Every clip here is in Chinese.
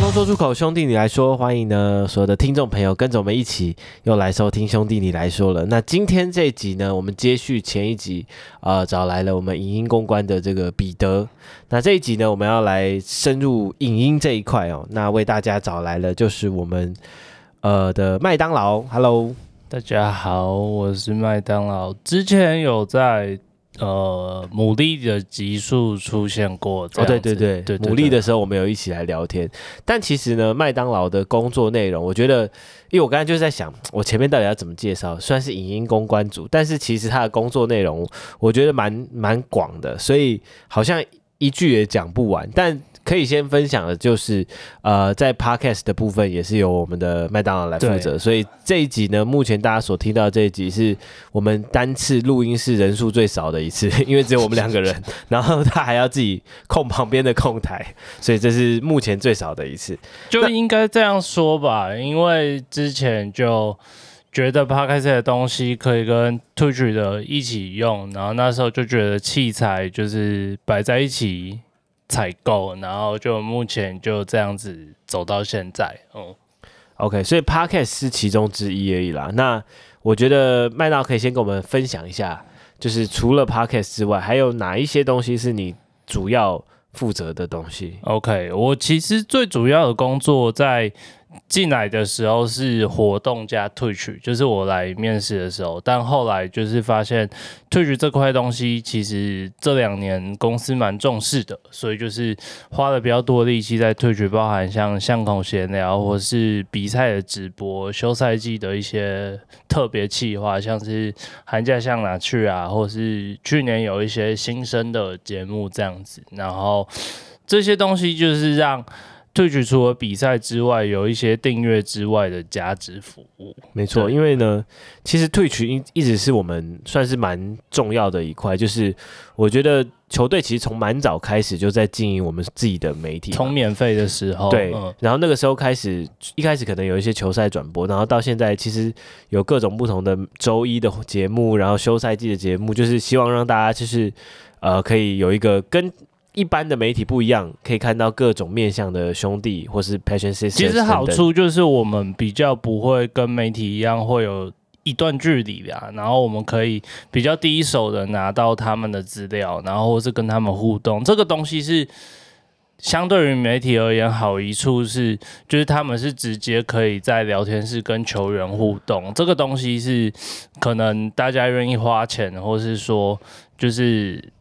通通说出口，兄弟你来说，欢迎呢所有的听众朋友跟着我们一起又来收听兄弟你来说了。那今天这一集呢，我们接续前一集，呃，找来了我们影音公关的这个彼得。那这一集呢，我们要来深入影音这一块哦。那为大家找来了就是我们呃的麦当劳，Hello，大家好，我是麦当劳，之前有在。呃，牡蛎的集数出现过哦，对对对，对，牡蛎的时候我们有一起来聊天。但其实呢，麦当劳的工作内容，我觉得，因为我刚才就是在想，我前面到底要怎么介绍？虽然是影音公关组，但是其实他的工作内容，我觉得蛮蛮广的，所以好像一句也讲不完。但可以先分享的就是，呃，在 Podcast 的部分也是由我们的麦当劳来负责，所以这一集呢，目前大家所听到这一集是我们单次录音室人数最少的一次，因为只有我们两个人，然后他还要自己控旁边的控台，所以这是目前最少的一次。就应该这样说吧，因为之前就觉得 Podcast 的东西可以跟 Twitch 的一起用，然后那时候就觉得器材就是摆在一起。采购，然后就目前就这样子走到现在，嗯，OK，所以 Podcast 是其中之一而已啦。那我觉得麦娜可以先跟我们分享一下，就是除了 Podcast 之外，还有哪一些东西是你主要负责的东西？OK，我其实最主要的工作在。进来的时候是活动加 Twitch，就是我来面试的时候，但后来就是发现 Twitch 这块东西其实这两年公司蛮重视的，所以就是花了比较多力气在 Twitch，包含像巷口闲聊或是比赛的直播、休赛季的一些特别企划，像是寒假向哪去啊，或是去年有一些新生的节目这样子，然后这些东西就是让。Twitch 除了比赛之外，有一些订阅之外的加值服务。没错，因为呢，其实 Twitch 一一直是我们算是蛮重要的一块。就是我觉得球队其实从蛮早开始就在经营我们自己的媒体，从免费的时候，对、嗯，然后那个时候开始，一开始可能有一些球赛转播，然后到现在其实有各种不同的周一的节目，然后休赛季的节目，就是希望让大家就是呃可以有一个跟。一般的媒体不一样，可以看到各种面向的兄弟或是 Passion Sisters。其实好处就是我们比较不会跟媒体一样会有一段距离啊，然后我们可以比较第一手的拿到他们的资料，然后或是跟他们互动。这个东西是相对于媒体而言好一处是，就是他们是直接可以在聊天室跟球员互动。这个东西是可能大家愿意花钱，或是说就是。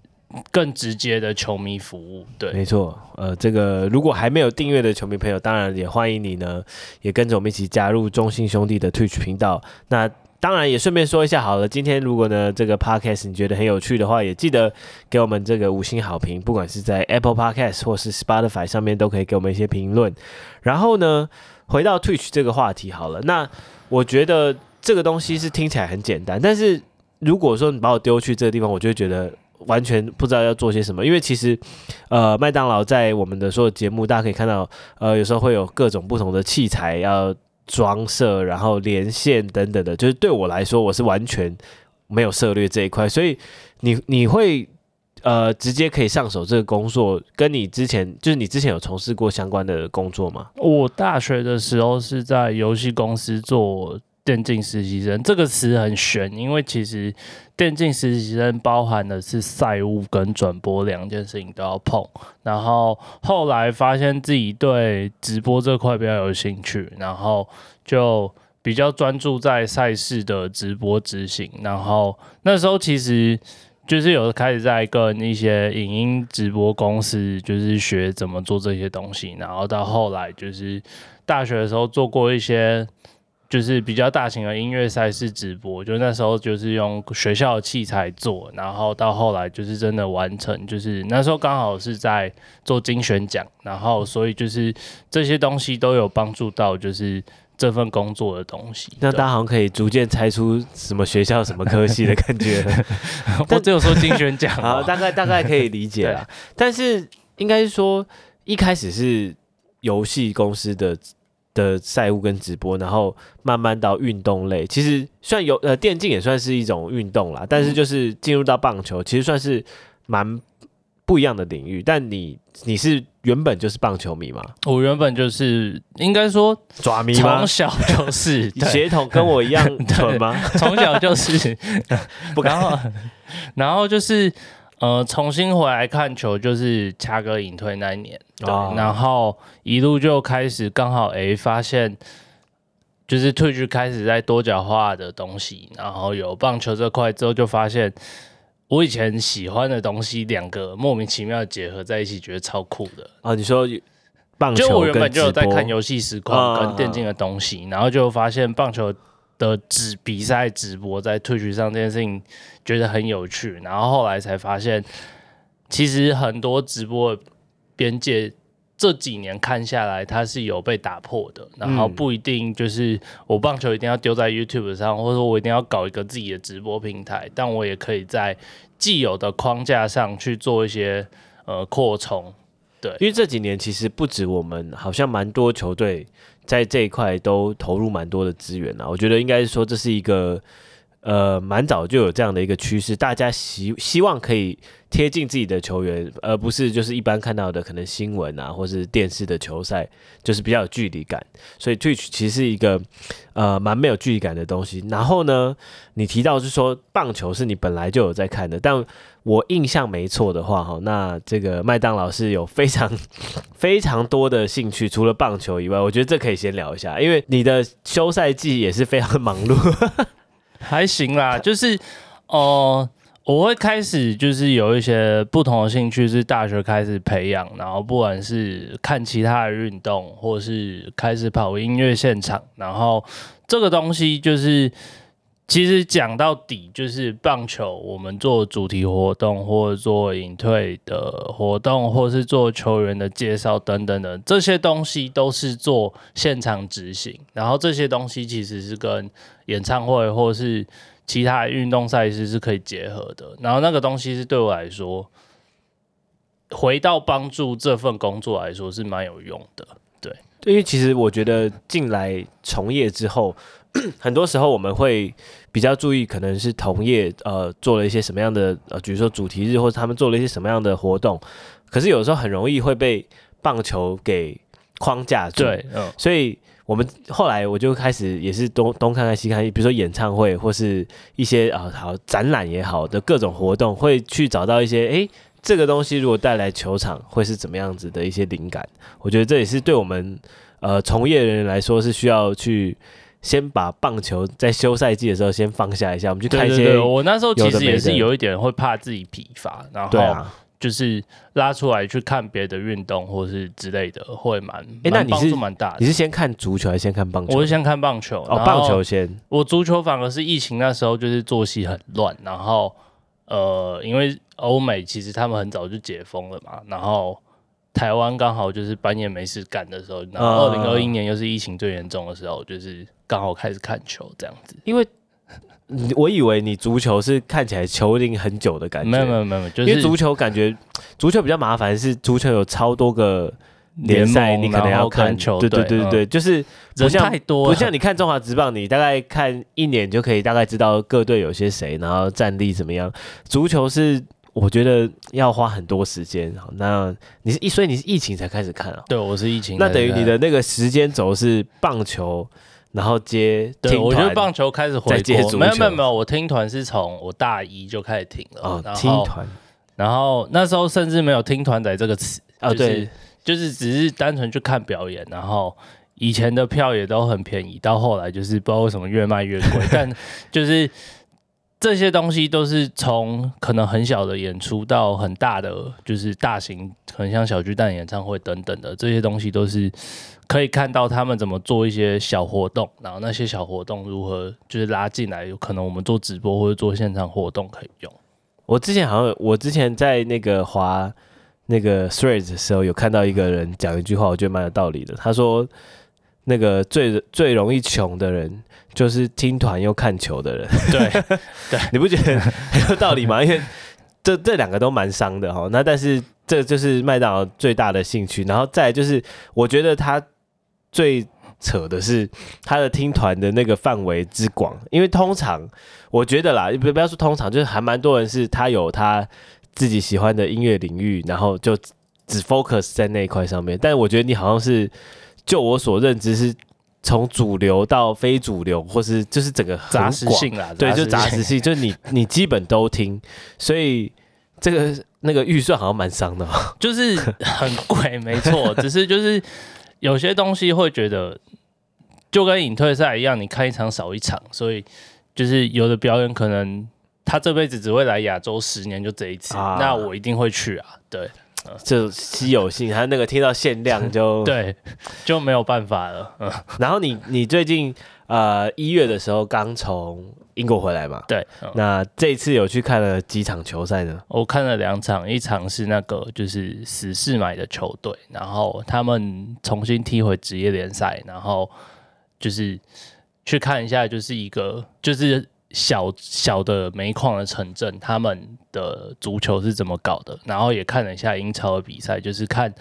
更直接的球迷服务，对，没错。呃，这个如果还没有订阅的球迷朋友，当然也欢迎你呢，也跟着我们一起加入中信兄弟的 Twitch 频道。那当然也顺便说一下好了，今天如果呢这个 Podcast 你觉得很有趣的话，也记得给我们这个五星好评，不管是在 Apple Podcast 或是 Spotify 上面都可以给我们一些评论。然后呢，回到 Twitch 这个话题好了，那我觉得这个东西是听起来很简单，但是如果说你把我丢去这个地方，我就会觉得。完全不知道要做些什么，因为其实，呃，麦当劳在我们的所有节目，大家可以看到，呃，有时候会有各种不同的器材要装设，然后连线等等的。就是对我来说，我是完全没有涉猎这一块，所以你你会呃直接可以上手这个工作，跟你之前就是你之前有从事过相关的工作吗？我大学的时候是在游戏公司做。电竞实习生这个词很玄，因为其实电竞实习生包含的是赛务跟转播两件事情都要碰。然后后来发现自己对直播这块比较有兴趣，然后就比较专注在赛事的直播执行。然后那时候其实就是有开始在跟一些影音直播公司，就是学怎么做这些东西。然后到后来就是大学的时候做过一些。就是比较大型的音乐赛事直播，就那时候就是用学校的器材做，然后到后来就是真的完成，就是那时候刚好是在做精选奖，然后所以就是这些东西都有帮助到，就是这份工作的东西。那大家好像可以逐渐猜出什么学校、什么科系的感觉。我只有说精选奖啊，大概大概可以理解了。但是应该是说，一开始是游戏公司的的赛务跟直播，然后慢慢到运动类。其实算有呃电竞也算是一种运动啦，但是就是进入到棒球，其实算是蛮。不一样的领域，但你你是原本就是棒球迷吗？我原本就是应该说爪迷，从小就是 血统跟我一样 纯吗？从小就是，不然后然后就是呃重新回来看球，就是掐哥隐退那一年，对，哦、然后一路就开始刚好哎发现，就是 Twitch 开始在多角化的东西，然后有棒球这块之后就发现。我以前喜欢的东西，两个莫名其妙结合在一起，觉得超酷的啊！你说棒球，就我原本就有在看游戏实况跟电竞的东西，然后就发现棒球的直比赛直播在 Twitch 上这件事情，觉得很有趣。然后后来才发现，其实很多直播边界。这几年看下来，它是有被打破的。然后不一定就是我棒球一定要丢在 YouTube 上，或者说我一定要搞一个自己的直播平台，但我也可以在既有的框架上去做一些呃扩充。对，因为这几年其实不止我们，好像蛮多球队在这一块都投入蛮多的资源啊。我觉得应该是说这是一个呃蛮早就有这样的一个趋势，大家希希望可以。贴近自己的球员，而不是就是一般看到的可能新闻啊，或是电视的球赛，就是比较有距离感。所以 Twitch 其实是一个呃蛮没有距离感的东西。然后呢，你提到是说棒球是你本来就有在看的，但我印象没错的话，哈，那这个麦当劳是有非常 非常多的兴趣，除了棒球以外，我觉得这可以先聊一下，因为你的休赛季也是非常忙碌，还行啦，就是哦。呃我会开始就是有一些不同的兴趣，是大学开始培养，然后不管是看其他的运动，或是开始跑音乐现场，然后这个东西就是其实讲到底就是棒球，我们做主题活动，或者做隐退的活动，或是做球员的介绍等等的这些东西，都是做现场执行，然后这些东西其实是跟演唱会或是。其他运动赛事是可以结合的，然后那个东西是对我来说，回到帮助这份工作来说是蛮有用的。对，因为其实我觉得进来从业之后，很多时候我们会比较注意，可能是同业呃做了一些什么样的呃，比如说主题日或者他们做了一些什么样的活动，可是有时候很容易会被棒球给框架住。对，嗯，所以。我们后来我就开始也是东东看看西看，比如说演唱会或是一些啊好展览也好的各种活动，会去找到一些诶，这个东西如果带来球场会是怎么样子的一些灵感。我觉得这也是对我们呃从业人员来说是需要去先把棒球在休赛季的时候先放下一下，我们去看一些。我那时候其实也是有一点会怕自己疲乏，然后。就是拉出来去看别的运动，或是之类的，会蛮哎，那你是蛮大的。你是先看足球还是先看棒球？我是先看棒球。哦，棒球先。我足球反而是疫情那时候就是作息很乱，然后呃，因为欧美其实他们很早就解封了嘛，然后台湾刚好就是半夜没事干的时候，然后二零二一年又是疫情最严重的时候，就是刚好开始看球这样子，因为。我以为你足球是看起来球龄很久的感觉，没有没有没有，就是、因为足球感觉足球比较麻烦，是足球有超多个联赛，你可能要看。球，对对对对对，嗯、就是不像太多，不像你看中华职棒，你大概看一年就可以大概知道各队有些谁，然后战力怎么样。足球是我觉得要花很多时间。那你是疫，所以你是疫情才开始看啊？对，我是疫情，那等于你的那个时间轴是棒球。然后接，对，我觉得棒球开始回归，没有没有没有，我听团是从我大一就开始听了，哦、听团，然后那时候甚至没有听团仔这个词，啊、就是、对，就是只是单纯去看表演，然后以前的票也都很便宜，到后来就是不知道为什么越卖越贵，但就是这些东西都是从可能很小的演出到很大的，就是大型，很像小巨蛋演唱会等等的这些东西都是。可以看到他们怎么做一些小活动，然后那些小活动如何就是拉进来，有可能我们做直播或者做现场活动可以用。我之前好像我之前在那个华那个 Threads 的时候，有看到一个人讲一句话，我觉得蛮有道理的。他说：“那个最最容易穷的人，就是听团又看球的人。对 对，你不觉得很有道理吗？因为这这两个都蛮伤的哈。那但是这就是麦当劳最大的兴趣，然后再就是我觉得他最。扯的是他的听团的那个范围之广，因为通常我觉得啦，不不要说通常，就是还蛮多人是他有他自己喜欢的音乐领域，然后就只 focus 在那一块上面。但我觉得你好像是，就我所认知是从主流到非主流，或是就是整个杂食性啦，对，就杂食性，就是你你基本都听，所以这个那个预算好像蛮伤的，就是很贵，没错，只是就是有些东西会觉得。就跟隐退赛一样，你看一场少一场，所以就是有的表演可能他这辈子只会来亚洲十年就这一次，啊、那我一定会去啊。对，就稀有性，他那个听到限量就 对，就没有办法了。嗯，然后你你最近呃一月的时候刚从英国回来嘛？对，嗯、那这一次有去看了几场球赛呢？我看了两场，一场是那个就是死士买的球队，然后他们重新踢回职业联赛，然后。就是去看一下，就是一个就是小小的煤矿的城镇，他们的足球是怎么搞的，然后也看了一下英超的比赛，就是看。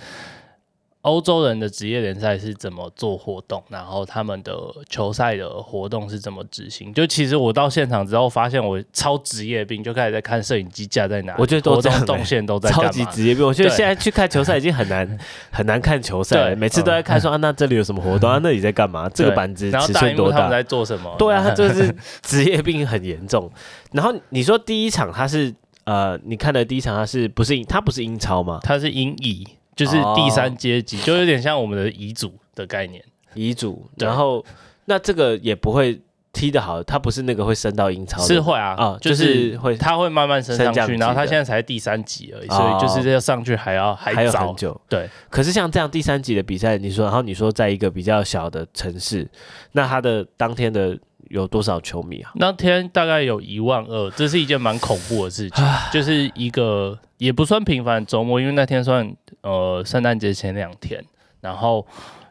欧洲人的职业联赛是怎么做活动，然后他们的球赛的活动是怎么执行？就其实我到现场之后，发现我超职业病，就开始在看摄影机架在哪里，我觉得都这样、欸、动线都在超级职业病。我觉得现在去看球赛已经很难很难看球赛，每次都在看说、嗯、啊，那这里有什么活动啊？那里在干嘛？这个板子尺寸多大？在做什么？对啊，他就是职业病很严重。然后你说第一场他是呃，你看的第一场他是不是英？他不是英超吗？他是英乙。就是第三阶级，就有点像我们的遗嘱的概念。遗嘱，然后那这个也不会踢得好，他不是那个会升到英超，是会啊，啊，就是会，他会慢慢升上去，然后他现在才第三级而已，所以就是要上去还要还有很久。对，可是像这样第三级的比赛，你说，然后你说在一个比较小的城市，那他的当天的有多少球迷啊？那天大概有一万二，这是一件蛮恐怖的事情，就是一个。也不算平凡的周末，因为那天算呃圣诞节前两天，然后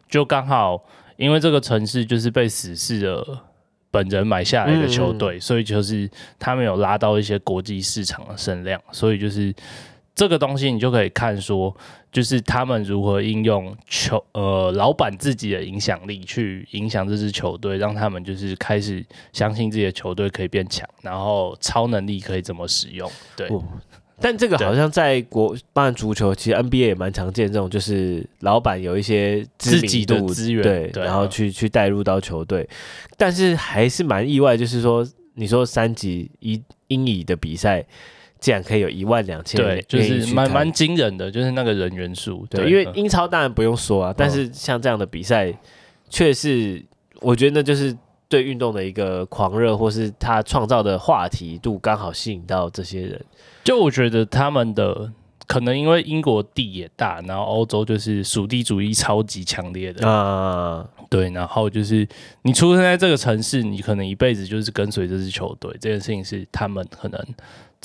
就刚好因为这个城市就是被死侍的本人买下来的球队，嗯嗯，所以就是他们有拉到一些国际市场的声量，所以就是这个东西你就可以看说，就是他们如何应用球呃老板自己的影响力去影响这支球队，让他们就是开始相信自己的球队可以变强，然后超能力可以怎么使用，对。哦但这个好像在国办足球，其实 NBA 也蛮常见这种，就是老板有一些自己的资源，对，对然后去去带入到球队。但是还是蛮意外，就是说，你说三级一英乙的比赛，竟然可以有一万两千人，就是蛮蛮惊人的，就是那个人员数。对，因为英超当然不用说啊，但是像这样的比赛，却是我觉得那就是对运动的一个狂热，或是他创造的话题度刚好吸引到这些人。就我觉得他们的可能因为英国地也大，然后欧洲就是属地主义超级强烈的啊，对，然后就是你出生在这个城市，你可能一辈子就是跟随这支球队，这件事情是他们可能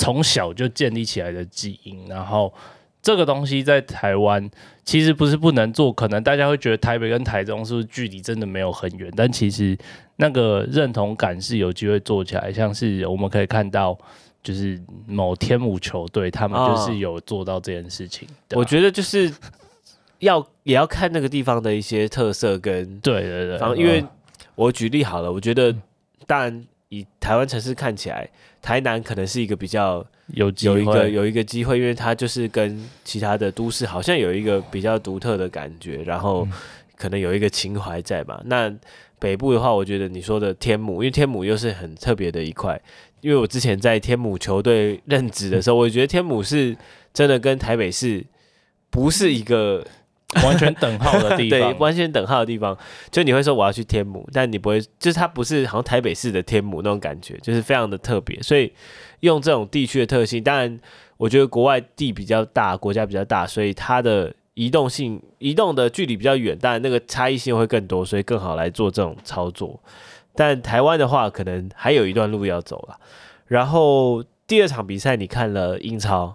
从小就建立起来的基因。然后这个东西在台湾其实不是不能做，可能大家会觉得台北跟台中是不是距离真的没有很远，但其实那个认同感是有机会做起来，像是我们可以看到。就是某天母球队，他们就是有做到这件事情。哦、我觉得就是要也要看那个地方的一些特色跟对对对。因为我举例好了，我觉得当然以台湾城市看起来，台南可能是一个比较有有一个有一个机会，因为它就是跟其他的都市好像有一个比较独特的感觉，然后可能有一个情怀在吧。那北部的话，我觉得你说的天母，因为天母又是很特别的一块。因为我之前在天母球队任职的时候，我觉得天母是真的跟台北市不是一个 完全等号的地方，对，完全等号的地方。就你会说我要去天母，但你不会，就是它不是好像台北市的天母那种感觉，就是非常的特别。所以用这种地区的特性，当然我觉得国外地比较大，国家比较大，所以它的移动性、移动的距离比较远，当然那个差异性会更多，所以更好来做这种操作。但台湾的话，可能还有一段路要走了。然后第二场比赛，你看了英超，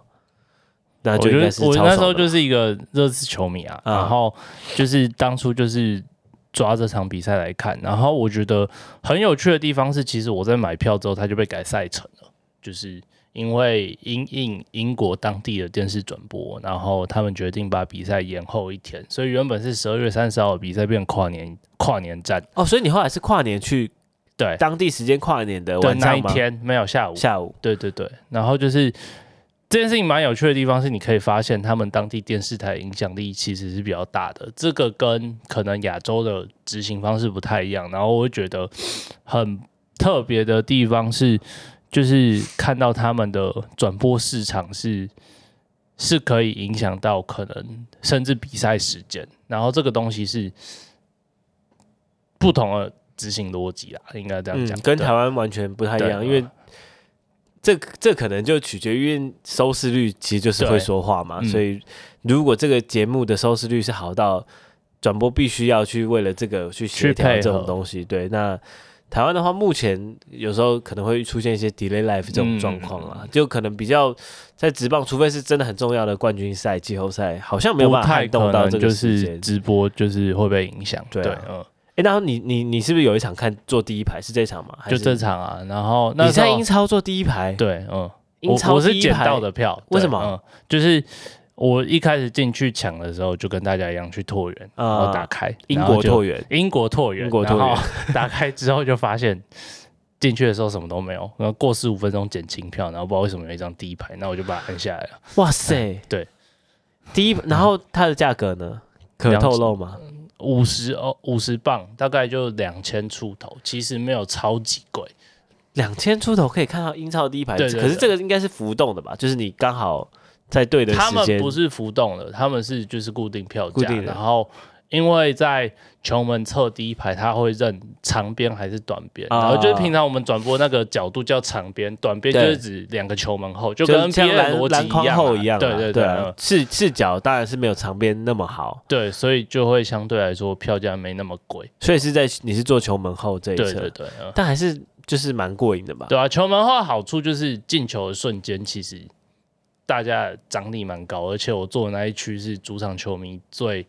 那就应该是我，我那时候就是一个热刺球迷啊。嗯、然后就是当初就是抓这场比赛来看。然后我觉得很有趣的地方是，其实我在买票之后，它就被改赛程了，就是因为因应英国当地的电视转播，然后他们决定把比赛延后一天，所以原本是十二月三十号的比赛变跨年跨年战。哦，所以你后来是跨年去对当地时间跨年的晚上那一天没有下午下午，对对对，然后就是。这件事情蛮有趣的地方是，你可以发现他们当地电视台影响力其实是比较大的。这个跟可能亚洲的执行方式不太一样。然后我会觉得很特别的地方是，就是看到他们的转播市场是是可以影响到可能甚至比赛时间。然后这个东西是不同的执行逻辑啦，应该这样讲，嗯，跟台湾完全不太一样，因为。这这可能就取决于，收视率其实就是会说话嘛，所以如果这个节目的收视率是好到转播必须要去为了这个去协调这种东西，对，那台湾的话，目前有时候可能会出现一些 delay life 这种状况啊，就可能比较在直棒，除非是真的很重要的冠军赛、季后赛，好像没有办法撼动到这个时间，直播就是会被影响，对，嗯。哎，然后你你你是不是有一场看坐第一排是这场吗？就这场啊。然后那你在英超坐第一排？对，嗯，英超我是捡到的票。为什么？嗯，就是我一开始进去抢的时候，就跟大家一样去拓元，然后打开英国拓元，英国拓元，英国拓元。打开之后就发现进去的时候什么都没有，然后过十五分钟捡清票，然后不知道为什么有一张第一排，那我就把它按下来了。哇塞，对，第一，然后它的价格呢？可透露吗？五十哦，五十磅大概就两千出头，其实没有超级贵，两千出头可以看到英超第一排。对，可是这个应该是浮动的吧？就是你刚好在对的时间。他们不是浮动的，他们是就是固定票价，然后。因为在球门侧第一排，他会认长边还是短边，然后就是平常我们转播那个角度叫长边，短边就是指两个球门后，就跟 NBA 逻辑一样。对对对，视视角当然是没有长边那么好。对，所以就会相对来说票价没那么贵。所以是在你是坐球门后这一侧，对对对，但还是就是蛮过瘾的吧？对啊，球门后的好处就是进球的瞬间，其实大家张力蛮高，而且我坐的那一区是主场球迷最。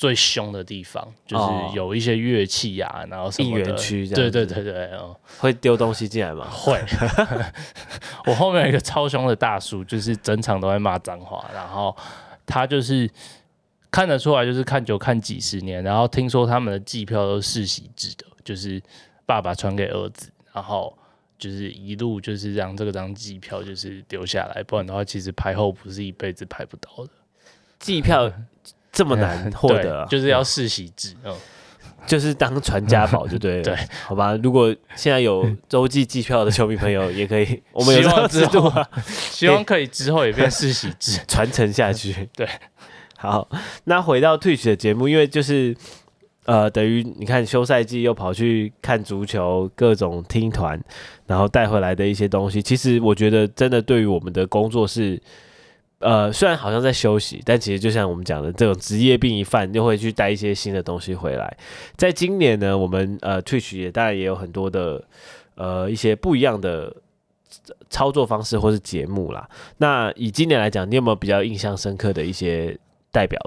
最凶的地方就是有一些乐器呀、啊，然后什么的。应援区这样。对对对对，哦，会丢东西进来吗？会。我后面有一个超凶的大叔，就是整场都在骂脏话，然后他就是看得出来，就是看球看几十年，然后听说他们的计票都是世袭制的，就是爸爸传给儿子，然后就是一路就是让这个张计票就是留下来，不然的话，其实排后不是一辈子排不到的。计票。这么难 获得、啊，就是要世袭制，嗯，就是当传家宝就对了，对，好吧。如果现在有洲际机票的球迷朋友，也可以，我们有这个制度啊，希望可以之后也变世袭制，传承下去。对，好，那回到 Twitch 的节目，因为就是呃，等于你看休赛季又跑去看足球，各种听团，然后带回来的一些东西，其实我觉得真的对于我们的工作是。呃，虽然好像在休息，但其实就像我们讲的，这种职业病一犯，就会去带一些新的东西回来。在今年呢，我们呃 Twitch 也当然也有很多的呃一些不一样的操作方式或是节目啦。那以今年来讲，你有没有比较印象深刻的一些代表？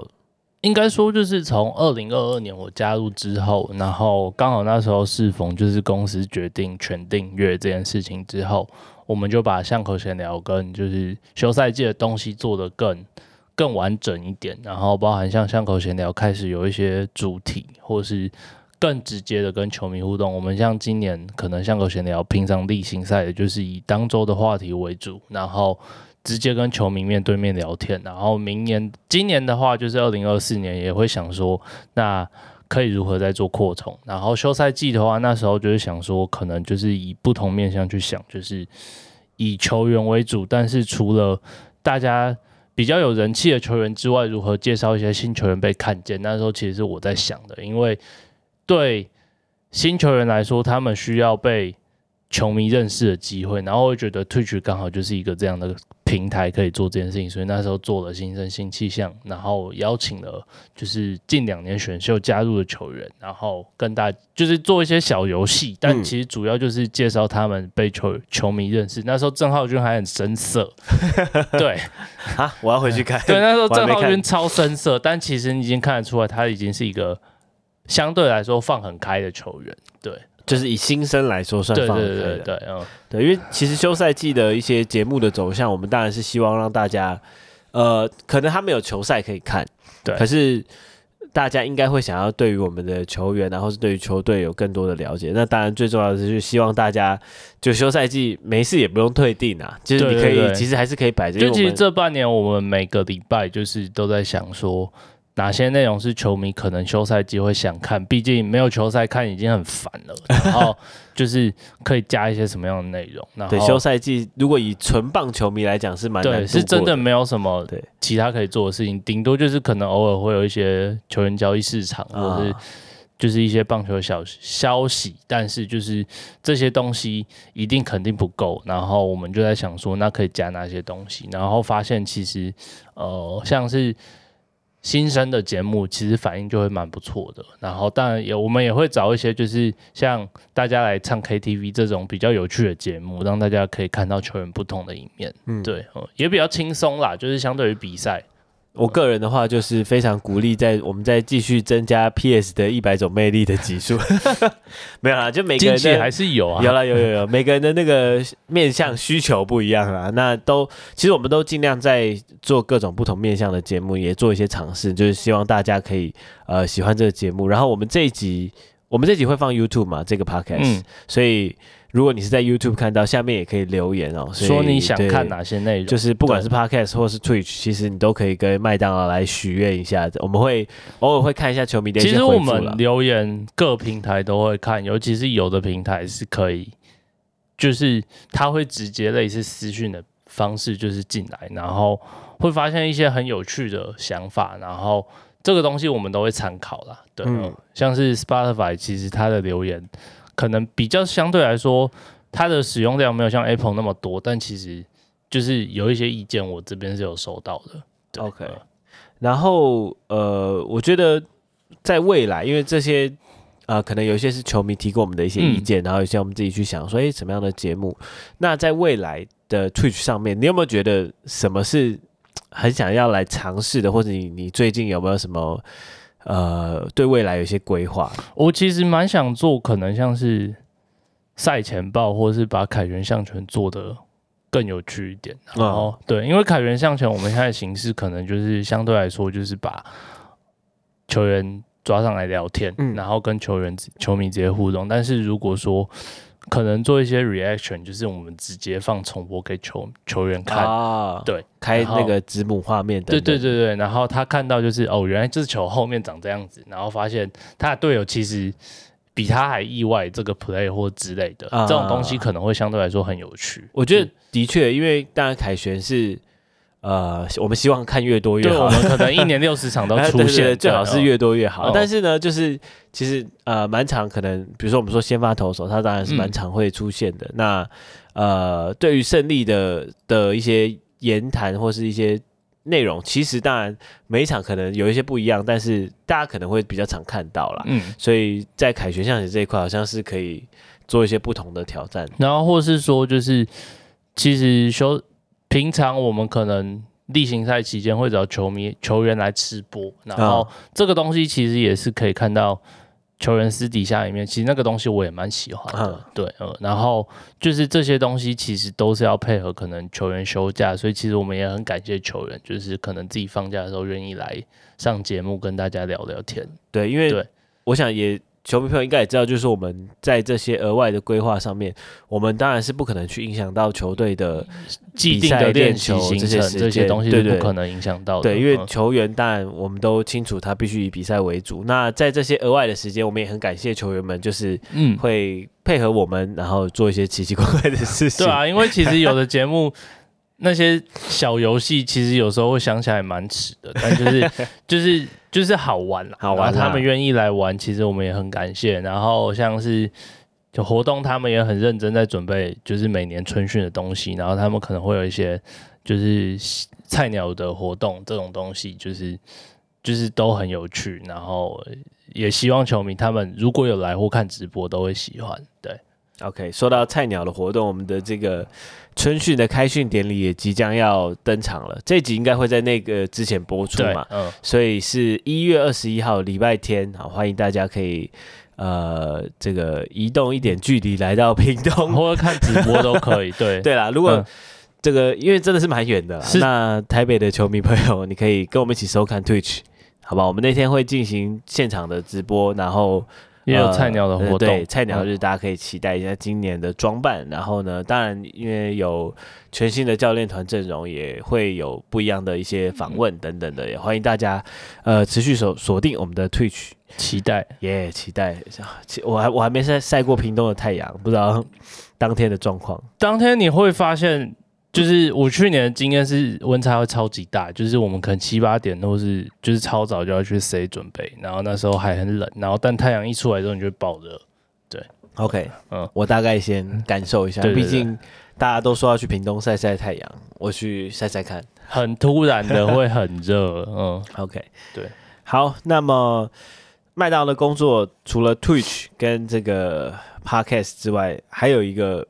应该说就是从二零二二年我加入之后，然后刚好那时候适逢就是公司决定全订阅这件事情之后。我们就把巷口闲聊跟就是休赛季的东西做得更更完整一点，然后包含像巷口闲聊开始有一些主题，或是更直接的跟球迷互动。我们像今年可能巷口闲聊平常例行赛的就是以当周的话题为主，然后直接跟球迷面对面聊天。然后明年今年的话就是二零二四年也会想说那。可以如何再做扩充？然后休赛季的话，那时候就是想说，可能就是以不同面向去想，就是以球员为主，但是除了大家比较有人气的球员之外，如何介绍一些新球员被看见？那时候其实是我在想的，因为对新球员来说，他们需要被球迷认识的机会，然后我觉得 Twitch 刚好就是一个这样的。平台可以做这件事情，所以那时候做了新生新气象，然后邀请了就是近两年选秀加入的球员，然后跟大家就是做一些小游戏，但其实主要就是介绍他们被球球迷认识。那时候郑浩君还很生涩，对啊，我要回去看。对，那时候郑浩君超生涩，但其实你已经看得出来，他已经是一个相对来说放很开的球员，对，就是以新生来说算放很开的，对对对对，嗯，对，因为其实休赛季的一些节目的走向，我们当然是希望让大家，呃，可能他们有球赛可以看，对，可是。大家应该会想要对于我们的球员，然后是对于球队有更多的了解。那当然最重要的是，就希望大家就休赛季没事也不用退订啊，就是你可以，对对对，其实还是可以摆着。就其实这半年我们每个礼拜就是都在想说。哪些内容是球迷可能休赛季会想看？毕竟没有球赛看已经很烦了。然后 就是可以加一些什么样的内容？然后对，休赛季如果以纯棒球迷来讲是蛮对，是真的没有什么对其他可以做的事情，顶多就是可能偶尔会有一些球员交易市场，或者是就是一些棒球小消息。但是就是这些东西一定肯定不够。然后我们就在想说，那可以加哪些东西？然后发现其实呃像是。新生的节目其实反应就会蛮不错的，然后当然也我们也会找一些就是像大家来唱 KTV 这种比较有趣的节目，让大家可以看到球员不同的一面。嗯，对，也比较轻松啦，就是相对于比赛。我个人的话，就是非常鼓励在我们再继续增加 PS 的一百种魅力的集数，没有啦，就每个人的还是有啊，有啦，有有有，每个人的那个面向需求不一样啦，那都其实我们都尽量在做各种不同面向的节目，也做一些尝试，就是希望大家可以呃喜欢这个节目。然后我们这一集，我们这集会放 YouTube 嘛，这个 Podcast，嗯，所以。如果你是在 YouTube 看到，下面也可以留言哦，说你想看哪些内容，就是不管是 Podcast 或是 Twitch，其实你都可以跟麦当劳来许愿一下子。我们会偶尔会看一下球迷的。其实我们留言各平台都会看，尤其是有的平台是可以，就是他会直接类似私讯的方式，就是进来，然后会发现一些很有趣的想法，然后这个东西我们都会参考啦。对，嗯，像是 Spotify，其实它的留言。可能比较相对来说，它的使用量没有像 Apple 那么多，但其实就是有一些意见，我这边是有收到的。OK，然后呃，我觉得在未来，因为这些呃，可能有一些是球迷提供我们的一些意见，嗯、然后有些我们自己去想说，哎，什么样的节目？那在未来的 Twitch 上面，你有没有觉得什么是很想要来尝试的，或者你你最近有没有什么？呃，对未来有些规划。我其实蛮想做，可能像是赛前报，或者是把凯旋项圈做的更有趣一点。然后，哦、对，因为凯旋项圈我们现在的形式可能就是相对来说，就是把球员抓上来聊天，嗯、然后跟球员、球迷直接互动。但是如果说可能做一些 reaction，就是我们直接放重播给球球员看，啊、对，开那个子母画面的，对对对对，然后他看到就是哦，原来这球后面长这样子，然后发现他的队友其实比他还意外这个 play 或之类的，啊、这种东西可能会相对来说很有趣。我觉得的确，因为当然凯旋是。呃，我们希望看越多越好。我们可能一年六十场都 出现，最好是越多越好。但是呢，就是其实呃，满场可能，比如说我们说先发投手，他当然是满场会出现的。那呃，对于胜利的的一些言谈或是一些内容，其实当然每一场可能有一些不一样，但是大家可能会比较常看到啦。嗯，所以在凯旋象棋这一块，好像是可以做一些不同的挑战。然后或是说，就是其实修。平常我们可能例行赛期间会找球迷、球员来吃播，然后这个东西其实也是可以看到球员私底下里面，其实那个东西我也蛮喜欢的。对，呃，然后就是这些东西其实都是要配合可能球员休假，所以其实我们也很感谢球员，就是可能自己放假的时候愿意来上节目跟大家聊聊天。对，因为对，我想也。球迷朋友应该也知道，就是我们在这些额外的规划上面，我们当然是不可能去影响到球队的既定的练习行程，这些东西对不可能影响到的。对，因为球员当然我们都清楚，他必须以比赛为主。那在这些额外的时间，我们也很感谢球员们，就是嗯，会配合我们，然后做一些奇奇怪怪的事情。对啊，因为其实有的 节目那些小游戏，其实有时候会想起来蛮迟的，但就是 就是。就是好玩了，好玩，他们愿意来玩，其实我们也很感谢。然后像是就活动，他们也很认真在准备，就是每年春训的东西。然后他们可能会有一些就是菜鸟的活动，这种东西就是就是都很有趣。然后也希望球迷他们如果有来或看直播，都会喜欢。对，OK，说到菜鸟的活动，我们的这个春训的开训典礼也即将要登场了。这集应该会在那个之前播出嘛？嗯，所以是一月二十一号礼拜天，好，欢迎大家可以呃这个移动一点距离来到屏东，或者看直播都可以。对 对啦，如果、嗯、这个因为真的是蛮远的，是那台北的球迷朋友，你可以跟我们一起收看 Twitch，好吧？我们那天会进行现场的直播，然后。也有菜鸟的活动，呃、对，菜鸟日大家可以期待一下今年的装扮。嗯、然后呢，当然因为有全新的教练团阵容，也会有不一样的一些访问等等的，也欢迎大家呃持续锁锁定我们的 Twitch，期待耶，yeah, 期待。我还我还没晒晒过屏东的太阳，不知道当天的状况。当天你会发现。就是我去年的经验是温差会超级大，就是我们可能七八点都是就是超早就要去 C 准备，然后那时候还很冷，然后但太阳一出来之后你就会爆热。对，OK，嗯，我大概先感受一下，毕竟大家都说要去屏东晒晒太阳，我去晒晒看。很突然的会很热，嗯，OK，对，好，那么麦当劳的工作除了 Twitch 跟这个 Podcast 之外，还有一个。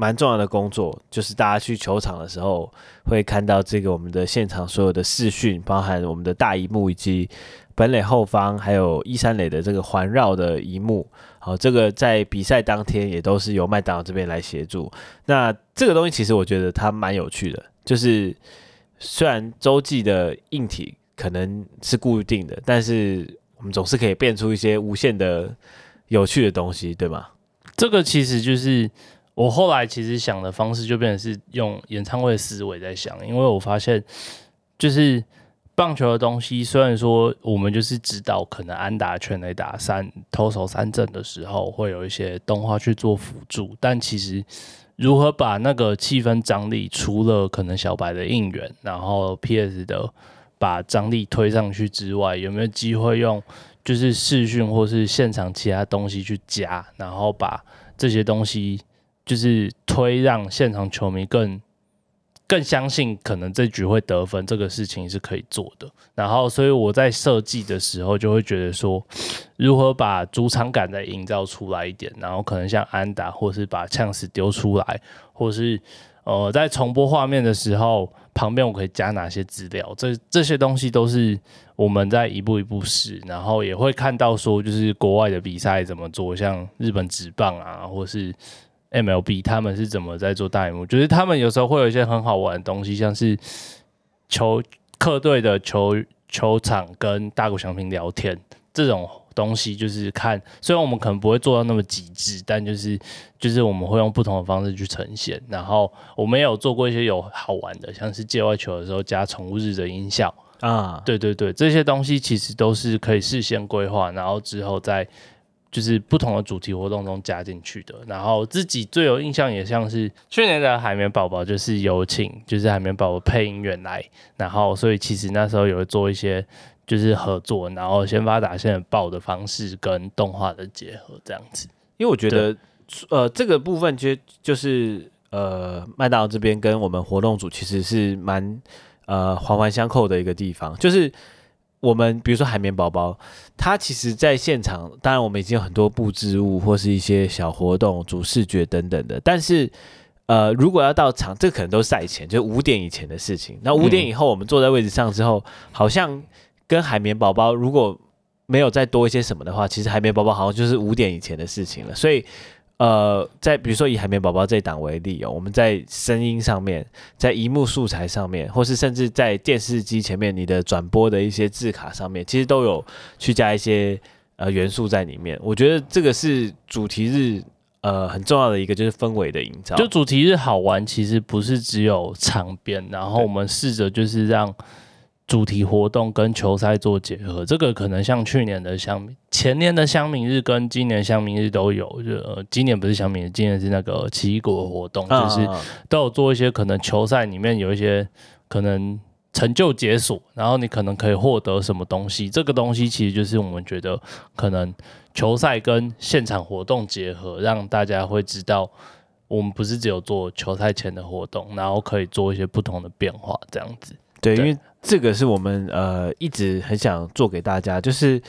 蛮重要的工作，就是大家去球场的时候会看到这个我们的现场所有的视讯，包含我们的大荧幕以及本垒后方，还有一三垒的这个环绕的荧幕。好，这个在比赛当天也都是由麦当劳这边来协助。那这个东西其实我觉得它蛮有趣的，就是虽然洲际的硬体可能是固定的，但是我们总是可以变出一些无限的有趣的东西，对吗？这个其实就是。我后来其实想的方式就变成是用演唱会的思维在想，因为我发现就是棒球的东西，虽然说我们就是知道可能安打、全垒打、三投手三振的时候会有一些动画去做辅助，但其实如何把那个气氛张力，除了可能小白的应援，然后 PS 的把张力推上去之外，有没有机会用就是视讯或是现场其他东西去加，然后把这些东西。就是推让现场球迷更更相信，可能这局会得分，这个事情是可以做的。然后，所以我在设计的时候就会觉得说，如何把主场感再营造出来一点，然后可能像安打，或是把呛死丢出来，或是呃在重播画面的时候，旁边我可以加哪些资料，这这些东西都是我们在一步一步试，然后也会看到说，就是国外的比赛怎么做，像日本职棒啊，或是。MLB 他们是怎么在做大荧幕？就是他们有时候会有一些很好玩的东西，像是球客队的球球场跟大谷翔平聊天这种东西，就是看虽然我们可能不会做到那么极致，但就是就是我们会用不同的方式去呈现。然后我们也有做过一些有好玩的，像是界外球的时候加宠物日的音效啊，对对对，这些东西其实都是可以事先规划，然后之后再。就是不同的主题活动中加进去的，然后自己最有印象也像是去年的海绵宝宝，就是有请就是海绵宝宝配音员来，然后所以其实那时候有做一些就是合作，然后先发打线的报的方式跟动画的结合这样子。因为我觉得呃这个部分其实就是呃麦当劳这边跟我们活动组其实是蛮呃环环相扣的一个地方，就是。我们比如说海绵宝宝，它其实在现场，当然我们已经有很多布置物或是一些小活动、主视觉等等的。但是，呃，如果要到场，这可能都是赛前，就五点以前的事情。那五点以后，我们坐在位置上之后，嗯、好像跟海绵宝宝如果没有再多一些什么的话，其实海绵宝宝好像就是五点以前的事情了。所以。呃，在比如说以海绵宝宝这一档为例哦，我们在声音上面，在荧幕素材上面，或是甚至在电视机前面，你的转播的一些字卡上面，其实都有去加一些呃元素在里面。我觉得这个是主题日呃很重要的一个，就是氛围的营造。就主题日好玩，其实不是只有场边，然后我们试着就是让。主题活动跟球赛做结合，这个可能像去年的乡民，前年的乡民日跟今年乡民日都有。就、呃、今年不是乡民日，今年是那个奇异果活动，就是都有做一些可能球赛里面有一些可能成就解锁，然后你可能可以获得什么东西。这个东西其实就是我们觉得可能球赛跟现场活动结合，让大家会知道我们不是只有做球赛前的活动，然后可以做一些不同的变化，这样子。对，因为这个是我们呃一直很想做给大家，就是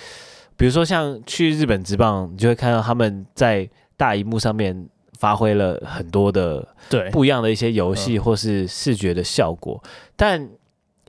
比如说像去日本职棒，你就会看到他们在大荧幕上面发挥了很多的对。不一样的一些游戏或是视觉的效果，但。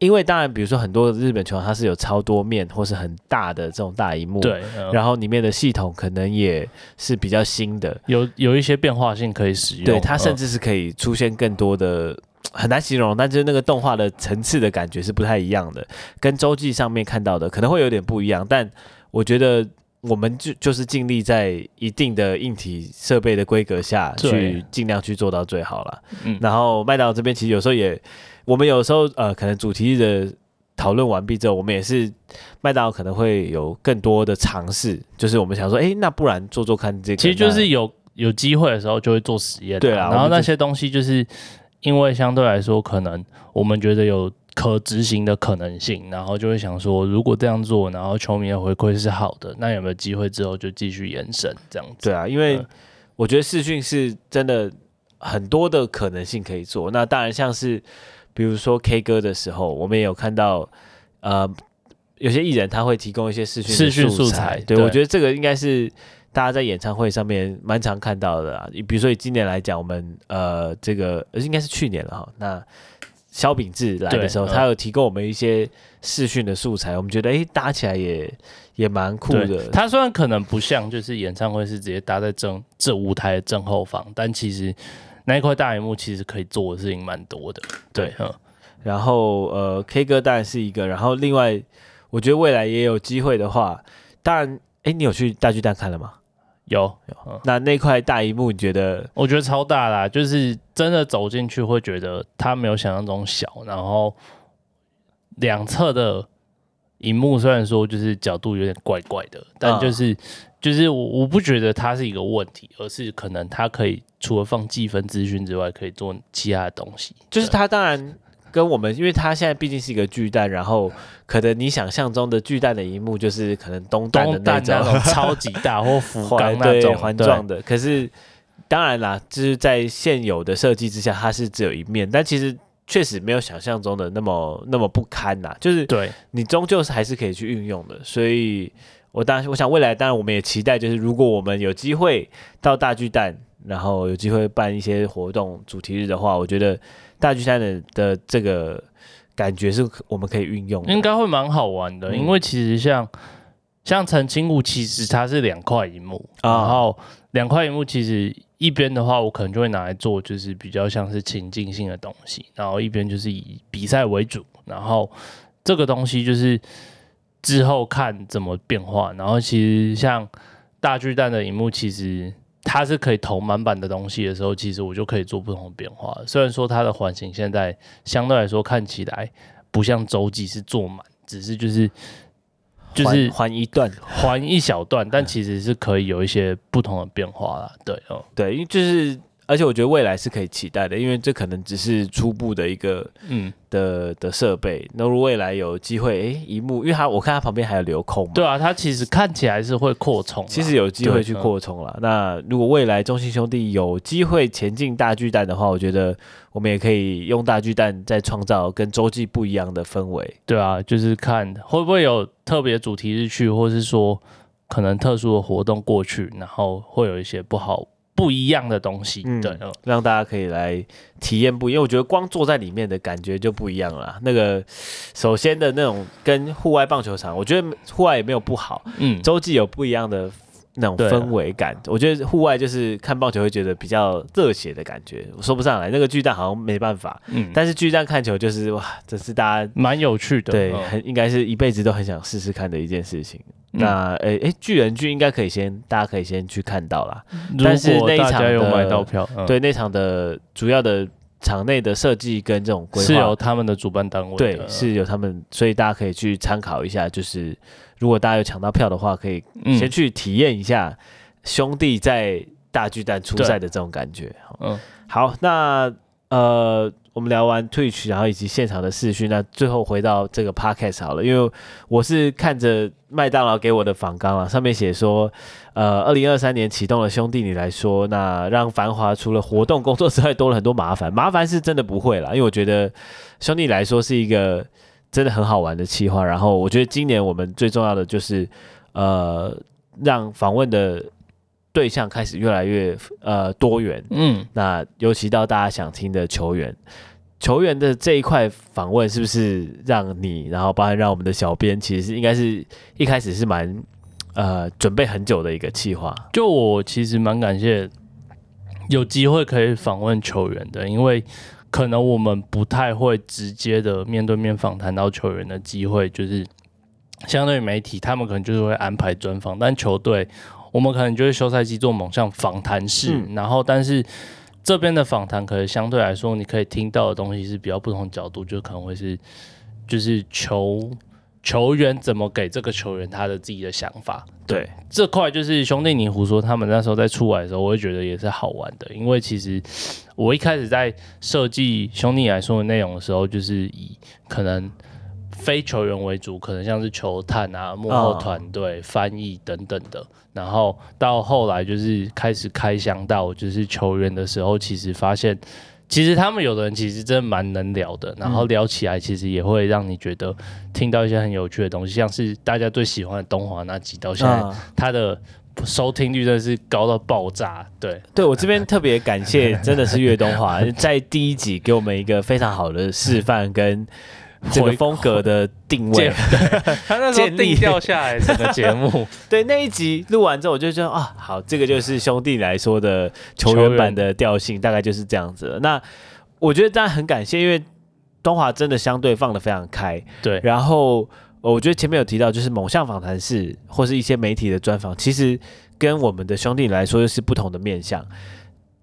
因为当然，比如说很多日本球场它是有超多面或是很大的这种大荧幕，对，嗯、然后里面的系统可能也是比较新的，有有一些变化性可以使用，对，它甚至是可以出现更多的，嗯、很难形容，但就是那个动画的层次的感觉是不太一样的，跟周记上面看到的可能会有点不一样，但我觉得我们就就是尽力在一定的硬体设备的规格下去尽量去做到最好了，嗯，然后麦当劳这边其实有时候也。我们有时候呃，可能主题日的讨论完毕之后，我们也是麦当劳可能会有更多的尝试，就是我们想说，哎，那不然做做看这个。其实就是有有机会的时候就会做实验，对啊。然后那些东西就是因为相对来说，可能我们觉得有可执行的可能性，然后就会想说，如果这样做，然后球迷的回馈是好的，那有没有机会之后就继续延伸这样子？对啊，因为我觉得视讯是真的很多的可能性可以做。那当然像是。比如说 K 歌的时候，我们也有看到，呃，有些艺人他会提供一些视讯视讯素材。对，对我觉得这个应该是大家在演唱会上面蛮常看到的啊。比如说以今年来讲，我们呃这个应该是去年了哈。那肖秉治来的时候，他有提供我们一些视讯的素材，我们觉得哎搭起来也也蛮酷的。他虽然可能不像就是演唱会是直接搭在正这舞台的正后方，但其实。那一块大荧幕其实可以做的事情蛮多的，对，嗯，然后呃，K 歌当然是一个，然后另外我觉得未来也有机会的话，当然，哎，你有去大巨蛋看了吗？有有，嗯，那那块大荧幕你觉得？我觉得超大啦，就是真的走进去会觉得它没有想象中小，然后两侧的荧幕虽然说就是角度有点怪怪的，但就是。嗯就是我我不觉得它是一个问题，而是可能它可以除了放计分资讯之外，可以做其他的东西。就是它当然跟我们，因为它现在毕竟是一个巨蛋，然后可能你想象中的巨蛋的一幕就是可能东蛋的那种，超级大或福冈那种环状的。可是当然啦，就是在现有的设计之下，它是只有一面，但其实确实没有想象中的那么那么不堪呐。就是对你终究是还是可以去运用的，所以。我当然，我想未来当然我们也期待，就是如果我们有机会到大巨蛋，然后有机会办一些活动主题日的话，我觉得大巨蛋的的这个感觉是我们可以运用的，应该会蛮好玩的。嗯、因为其实像像澄清湖，其实它是两块荧幕，啊、然后两块荧幕其实一边的话，我可能就会拿来做就是比较像是情境性的东西，然后一边就是以比赛为主，然后这个东西就是。之后看怎么变化，然后其实像大巨蛋的荧幕，其实它是可以投满版的东西的时候，其实我就可以做不同的变化。虽然说它的环形现在相对来说看起来不像周记是做满，只是就是就是环一段环一小段，但其实是可以有一些不同的变化啦。对哦，对，因为就是。而且我觉得未来是可以期待的，因为这可能只是初步的一个嗯的的设备。那如果未来有机会，哎，一幕，因为它我看它旁边还有留空嘛。对啊，它其实看起来是会扩充，其实有机会去扩充了。那如果未来中信兄弟有机会前进大巨蛋的话，我觉得我们也可以用大巨蛋再创造跟洲际不一样的氛围。对啊，就是看会不会有特别主题日去，或是说可能特殊的活动过去，然后会有一些不好。不一样的东西，嗯，对，让大家可以来体验不一样。因为我觉得光坐在里面的感觉就不一样了。那个首先的那种跟户外棒球场，我觉得户外也没有不好，嗯，洲际有不一样的。那种氛围感，啊、我觉得户外就是看棒球会觉得比较热血的感觉，我说不上来。那个巨蛋好像没办法，嗯，但是巨蛋看球就是哇，这是大家蛮有趣的，对，很应该是一辈子都很想试试看的一件事情。嗯、那诶诶、巨人剧应该可以先，大家可以先去看到啦。但是那一场有买到票，嗯、对那场的主要的场内的设计跟这种规划是由他们的主办单位，对，是由他们，所以大家可以去参考一下，就是。如果大家有抢到票的话，可以先去体验一下兄弟在大巨蛋出赛的这种感觉。嗯，好，那呃，我们聊完 Twitch，然后以及现场的视讯，那最后回到这个 Podcast 好了，因为我是看着麦当劳给我的访纲啊，上面写说，呃，二零二三年启动了兄弟你来说，那让繁华除了活动工作之外多了很多麻烦，麻烦是真的不会啦，因为我觉得兄弟来说是一个。真的很好玩的企划，然后我觉得今年我们最重要的就是，呃，让访问的对象开始越来越呃多元，嗯，那尤其到大家想听的球员，球员的这一块访问，是不是让你，然后包含让我们的小编，其实是应该是一开始是蛮呃准备很久的一个计划。就我其实蛮感谢有机会可以访问球员的，因为可能我们不太会直接的面对面访谈到球员的机会，就是相对于媒体，他们可能就是会安排专访，但球队。我们可能就是休赛期做某项访谈式，嗯、然后但是这边的访谈可能相对来说，你可以听到的东西是比较不同角度，就可能会是就是球球员怎么给这个球员他的自己的想法。对，这块就是兄弟你胡说，他们那时候在出来的时候，我会觉得也是好玩的，因为其实我一开始在设计兄弟来说的内容的时候，就是以可能。非球员为主，可能像是球探啊、幕后团队、oh. 翻译等等的。然后到后来就是开始开箱到就是球员的时候，其实发现，其实他们有的人其实真的蛮能聊的。然后聊起来其实也会让你觉得听到一些很有趣的东西，像是大家最喜欢的东华那集，到现在他的收听率真的是高到爆炸。对，对我这边特别感谢，真的是岳东华在第一集给我们一个非常好的示范跟。这个风格的定位，他那时候定调下来整个节目，对那一集录完之后，我就觉得啊，好，这个就是兄弟来说的球员版的调性，大概就是这样子。那我觉得当然很感谢，因为东华真的相对放的非常开，对。然后我觉得前面有提到，就是某项访谈室或是一些媒体的专访，其实跟我们的兄弟来说又是不同的面向。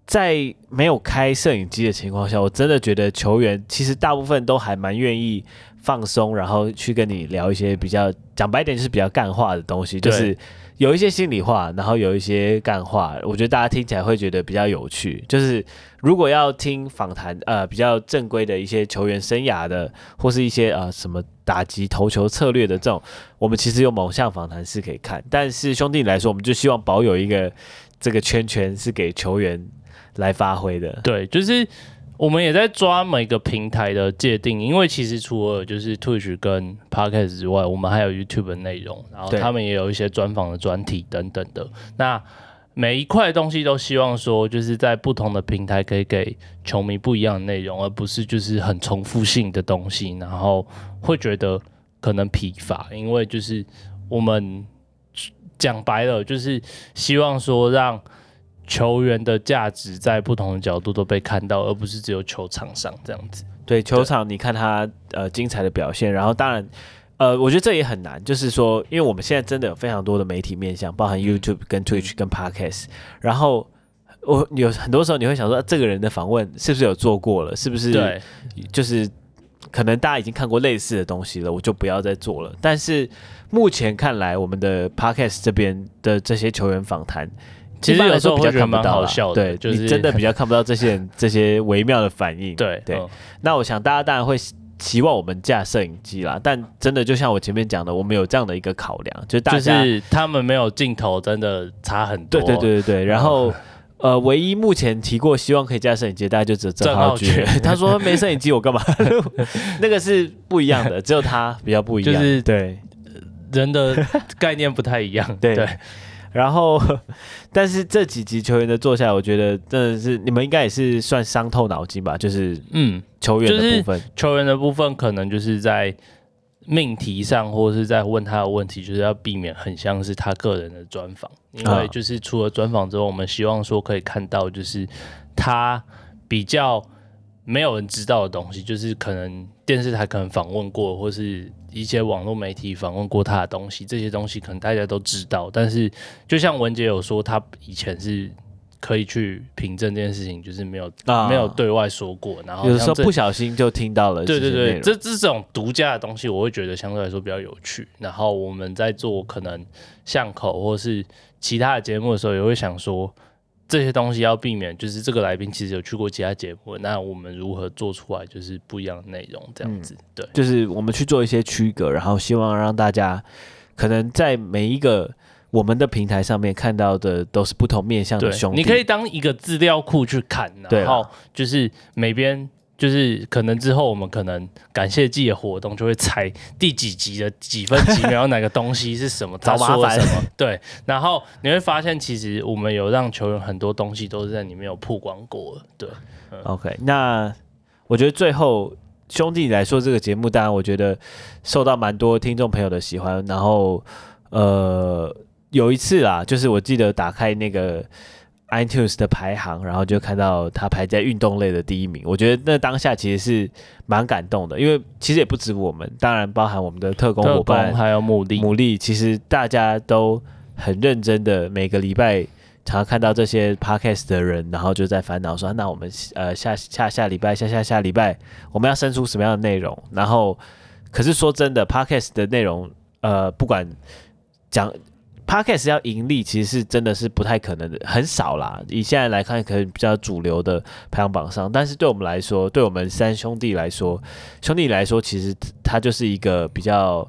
在没有开摄影机的情况下，我真的觉得球员其实大部分都还蛮愿意放松，然后去跟你聊一些比较讲白点就是比较干话的东西，就是有一些心里话，然后有一些干话，我觉得大家听起来会觉得比较有趣。就是如果要听访谈，呃，比较正规的一些球员生涯的，或是一些呃什么打击投球策略的这种，我们其实有某项访谈是可以看。但是兄弟来说，我们就希望保有一个这个圈圈是给球员。来发挥的，对，就是我们也在抓每个平台的界定，因为其实除了就是 Twitch 跟 Podcast 之外，我们还有 YouTube 的内容，然后他们也有一些专访的专题等等的。那每一块东西都希望说，就是在不同的平台可以给球迷不一样的内容，而不是就是很重复性的东西，然后会觉得可能疲乏，因为就是我们讲白了，就是希望说让。球员的价值在不同的角度都被看到，而不是只有球场上这样子。对，球场你看他呃精彩的表现，然后当然呃，我觉得这也很难，就是说，因为我们现在真的有非常多的媒体面向，包含 YouTube 跟 Twitch 跟 Podcast，然后我有很多时候你会想说，这个人的访问是不是有做过了？是不是？对，就是可能大家已经看过类似的东西了，我就不要再做了。但是目前看来，我们的 Podcast 这边的这些球员访谈。其实有时候比较看不到，对，就是你真的比较 看不到这些人这些微妙的反应。对对，那我想大家当然会期望我们架摄影机啦，但真的就像我前面讲的，我们有这样的一个考量，就大家就是他们没有镜头，真的差很多。对对对对对，然后呃，唯一目前提过希望可以架摄影机，大家就只有郑浩觉，他说没摄影机我干嘛？那个是不一样的，只有他比较不一样，就是对。人的概念不太一样，对。对然后，但是这几集球员的做下来，我觉得真的是你们应该也是算伤透脑筋吧？就是嗯，球员的部分，球员的部分可能就是在命题上，或者是在问他的问题，就是要避免很像是他个人的专访，因为就是除了专访之后，我们希望说可以看到就是他比较没有人知道的东西，就是可能电视台可能访问过，或是。一些网络媒体访问过他的东西，这些东西可能大家都知道，但是就像文杰有说，他以前是可以去凭证这件事情，就是没有、啊、没有对外说过，然后有时候不小心就听到了。对对对，这这种独家的东西，我会觉得相对来说比较有趣。然后我们在做可能巷口或是其他的节目的时候，也会想说。这些东西要避免，就是这个来宾其实有去过其他节目，那我们如何做出来就是不一样的内容，这样子，嗯、对，就是我们去做一些区隔，然后希望让大家可能在每一个我们的平台上面看到的都是不同面向的兄弟，你可以当一个资料库去看，然后就是每边就是可能之后我们可能感谢祭的活动就会猜第几集的几分几秒哪个东西是什么，他说了什么，对，然后你会发现其实我们有让球员很多东西都是在里面有曝光过，对。嗯、OK，那我觉得最后兄弟来说这个节目，当然我觉得受到蛮多听众朋友的喜欢，然后呃有一次啊，就是我记得打开那个。iTunes 的排行，然后就看到他排在运动类的第一名，我觉得那当下其实是蛮感动的，因为其实也不止我们，当然包含我们的特工伙伴，还有牡蛎，牡蛎其实大家都很认真的，每个礼拜常常看到这些 Podcast 的人，然后就在烦恼说，那我们呃下下下礼拜下下下礼拜我们要生出什么样的内容？然后可是说真的，Podcast 的内容呃不管讲。Podcast 要盈利，其实是真的是不太可能的，很少啦。以现在来看，可能比较主流的排行榜上，但是对我们来说，对我们三兄弟来说，兄弟来说，其实它就是一个比较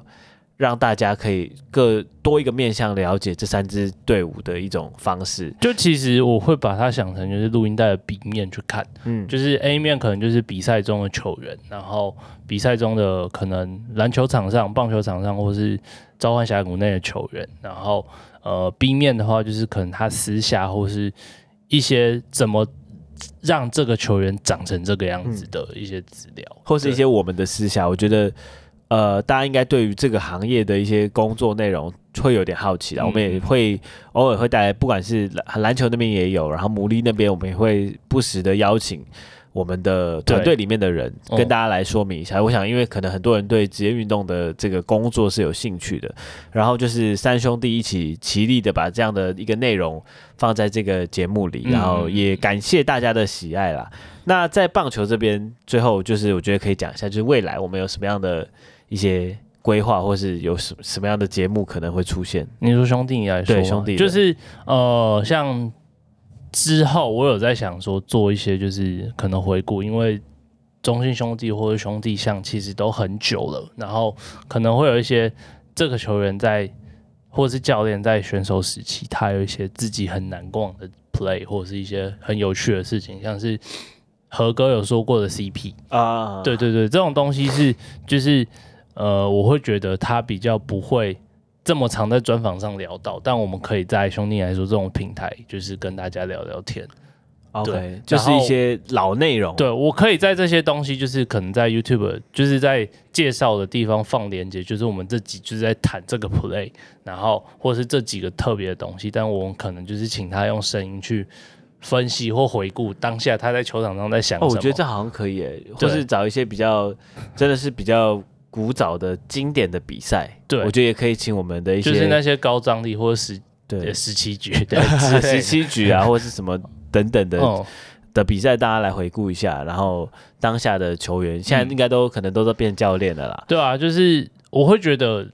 让大家可以各多一个面向了解这三支队伍的一种方式。就其实我会把它想成就是录音带的 B 面去看，嗯，就是 A 面可能就是比赛中的球员，然后比赛中的可能篮球场上、棒球场上或是。召唤峡谷内的球员，然后呃，B 面的话就是可能他私下或是一些怎么让这个球员长成这个样子的一些资料，或是一些我们的私下。我觉得呃，大家应该对于这个行业的一些工作内容会有点好奇啦。嗯、我们也会偶尔会带来，不管是篮篮球那边也有，然后牡蛎那边我们也会不时的邀请。我们的团队里面的人跟大家来说明一下，我想，因为可能很多人对职业运动的这个工作是有兴趣的，然后就是三兄弟一起齐力的把这样的一个内容放在这个节目里，然后也感谢大家的喜爱啦。那在棒球这边，最后就是我觉得可以讲一下，就是未来我们有什么样的一些规划，或是有什什么样的节目可能会出现？你说兄弟你来说，对兄弟就是呃像。之后我有在想说做一些就是可能回顾，因为中信兄弟或者兄弟像其实都很久了，然后可能会有一些这个球员在或是教练在选手时期，他有一些自己很难忘的 play 或者是一些很有趣的事情，像是何哥有说过的 CP 啊，对对对，这种东西是就是呃，我会觉得他比较不会。这么常在专访上聊到，但我们可以在兄弟来说这种平台，就是跟大家聊聊天。OK，对就是一些老内容。对，我可以在这些东西，就是可能在 YouTube，就是在介绍的地方放连接，就是我们这集就是在谈这个 play，然后或是这几个特别的东西，但我们可能就是请他用声音去分析或回顾当下他在球场上在想什么。哦，我觉得这好像可以诶，或是找一些比较真的是比较。古早的经典的比赛，对，我觉得也可以请我们的一些，就是那些高张力或者十对十七局，对十七局啊，或者是什么等等的、哦、的比赛，大家来回顾一下。然后当下的球员现在应该都可能都在变教练了啦。对啊，就是我会觉得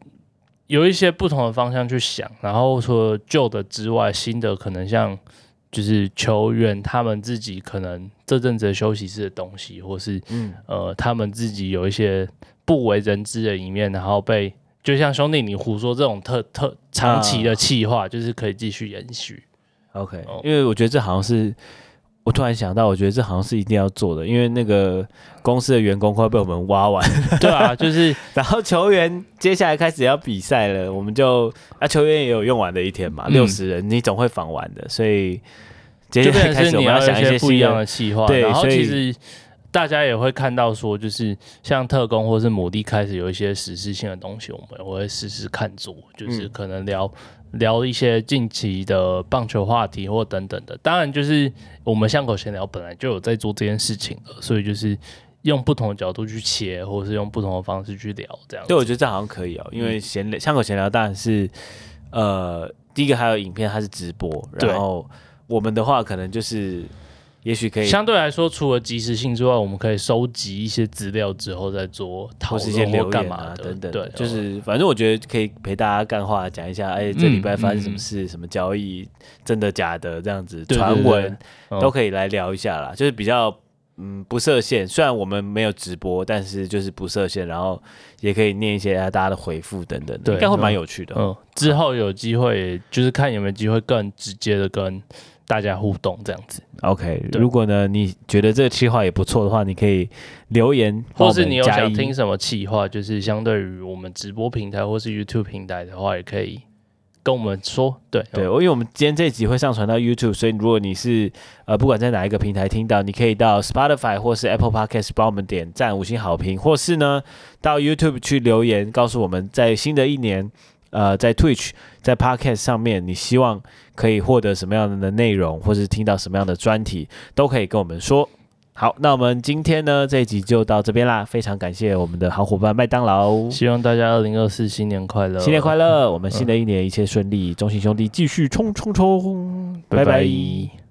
有一些不同的方向去想，然后说旧的之外，新的可能像就是球员他们自己可能这阵子的休息室的东西，或是嗯呃他们自己有一些。不为人知的一面，然后被就像兄弟你胡说这种特特长期的气话，就是可以继续延续。OK，因为我觉得这好像是我突然想到，我觉得这好像是一定要做的，因为那个公司的员工快被我们挖完。对啊，就是然后球员接下来开始要比赛了，我们就啊球员也有用完的一天嘛，六十、嗯、人你总会访完的，所以接下来开始我们要想一些不一样的计划。对，然后其实。大家也会看到说，就是像特工或是母地开始有一些实施性的东西，我们也会试试看做，就是可能聊、嗯、聊一些近期的棒球话题或等等的。当然，就是我们巷口闲聊本来就有在做这件事情了，所以就是用不同的角度去切，或者是用不同的方式去聊这样。对，我觉得这好像可以哦，因为闲聊巷口闲聊当然是呃，第一个还有影片，它是直播，然后我们的话可能就是。也许可以相对来说，除了及时性之外，我们可以收集一些资料之后再做讨论或干嘛的等等。对，就是反正我觉得可以陪大家干话，讲一下，哎，这礼拜发生什么事，什么交易，真的假的这样子，传闻都可以来聊一下啦。就是比较嗯不设限，虽然我们没有直播，但是就是不设限，然后也可以念一些大家的回复等等，应该会蛮有趣的。嗯，之后有机会就是看有没有机会更直接的跟。大家互动这样子。OK，如果呢你觉得这个企划也不错的话，你可以留言，或是你有想听什么企划，就是相对于我们直播平台或是 YouTube 平台的话，也可以。跟我们说，对对，因为我们今天这集会上传到 YouTube，所以如果你是呃不管在哪一个平台听到，你可以到 Spotify 或是 Apple Podcast 帮我们点赞五星好评，或是呢到 YouTube 去留言，告诉我们在新的一年，呃在 Twitch 在 Podcast 上面，你希望可以获得什么样的内容，或是听到什么样的专题，都可以跟我们说。好，那我们今天呢这一集就到这边啦，非常感谢我们的好伙伴麦当劳，希望大家二零二四新年快乐，新年快乐，我们新的一年一切顺利，中信兄弟继续冲冲冲，拜拜。拜拜。